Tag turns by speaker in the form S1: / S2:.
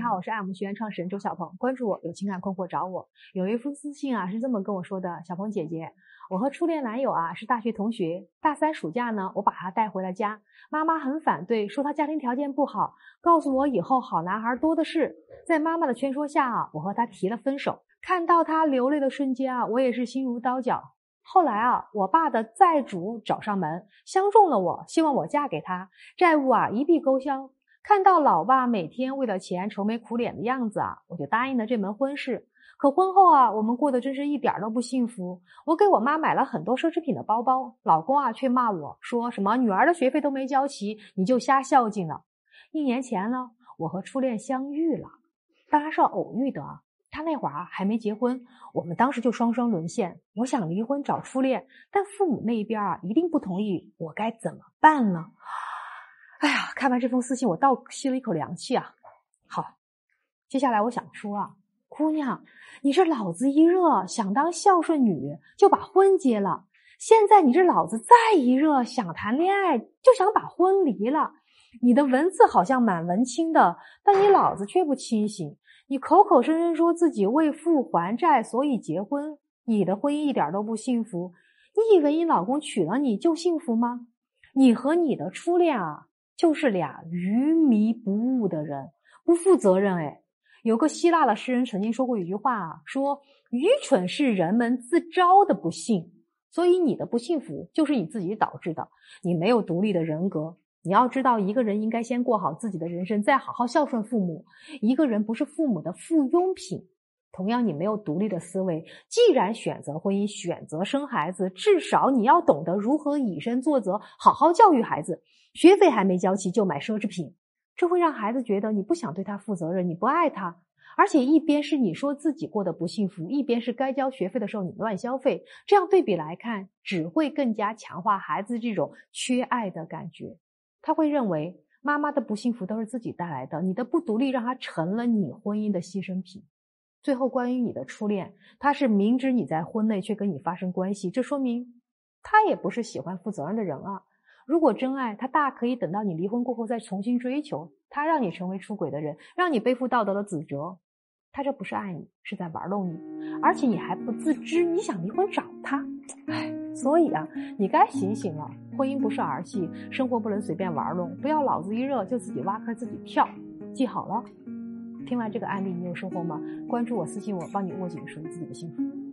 S1: 你好，我是爱慕学院创始人周小鹏。关注我，有情感困惑找我。有一封私信啊，是这么跟我说的：小鹏姐姐，我和初恋男友啊是大学同学。大三暑假呢，我把他带回了家，妈妈很反对，说他家庭条件不好，告诉我以后好男孩多的是。在妈妈的劝说下啊，我和他提了分手。看到他流泪的瞬间啊，我也是心如刀绞。后来啊，我爸的债主找上门，相中了我，希望我嫁给他，债务啊一笔勾销。看到老爸每天为了钱愁眉苦脸的样子啊，我就答应了这门婚事。可婚后啊，我们过得真是一点都不幸福。我给我妈买了很多奢侈品的包包，老公啊却骂我说什么女儿的学费都没交齐，你就瞎孝敬了。一年前呢，我和初恋相遇了，当然是偶遇的。他那会儿还没结婚，我们当时就双双沦陷。我想离婚找初恋，但父母那边啊一定不同意，我该怎么办呢？哎呀，看完这封私信，我倒吸了一口凉气啊！好，接下来我想说啊，姑娘，你这脑子一热，想当孝顺女，就把婚结了；现在你这脑子再一热，想谈恋爱，就想把婚离了。你的文字好像蛮文青的，但你脑子却不清醒。你口口声声说自己为父还债，所以结婚，你的婚姻一点都不幸福。你以为你老公娶了你就幸福吗？你和你的初恋啊！就是俩愚迷不悟的人，不负责任。哎，有个希腊的诗人曾经说过一句话啊，说愚蠢是人们自招的不幸，所以你的不幸福就是你自己导致的。你没有独立的人格。你要知道，一个人应该先过好自己的人生，再好好孝顺父母。一个人不是父母的附庸品。同样，你没有独立的思维。既然选择婚姻，选择生孩子，至少你要懂得如何以身作则，好好教育孩子。学费还没交齐就买奢侈品，这会让孩子觉得你不想对他负责任，你不爱他。而且一边是你说自己过得不幸福，一边是该交学费的时候你乱消费，这样对比来看，只会更加强化孩子这种缺爱的感觉。他会认为妈妈的不幸福都是自己带来的，你的不独立让他成了你婚姻的牺牲品。最后，关于你的初恋，他是明知你在婚内却跟你发生关系，这说明他也不是喜欢负责任的人啊。如果真爱，他大可以等到你离婚过后再重新追求。他让你成为出轨的人，让你背负道德的指责，他这不是爱你，是在玩弄你，而且你还不自知。你想离婚找他，唉，所以啊，你该醒醒了。婚姻不是儿戏，生活不能随便玩弄，不要脑子一热就自己挖坑自己跳。记好了。听完这个案例，你有收获吗？关注我，私信我，帮你握紧属于自己的幸福。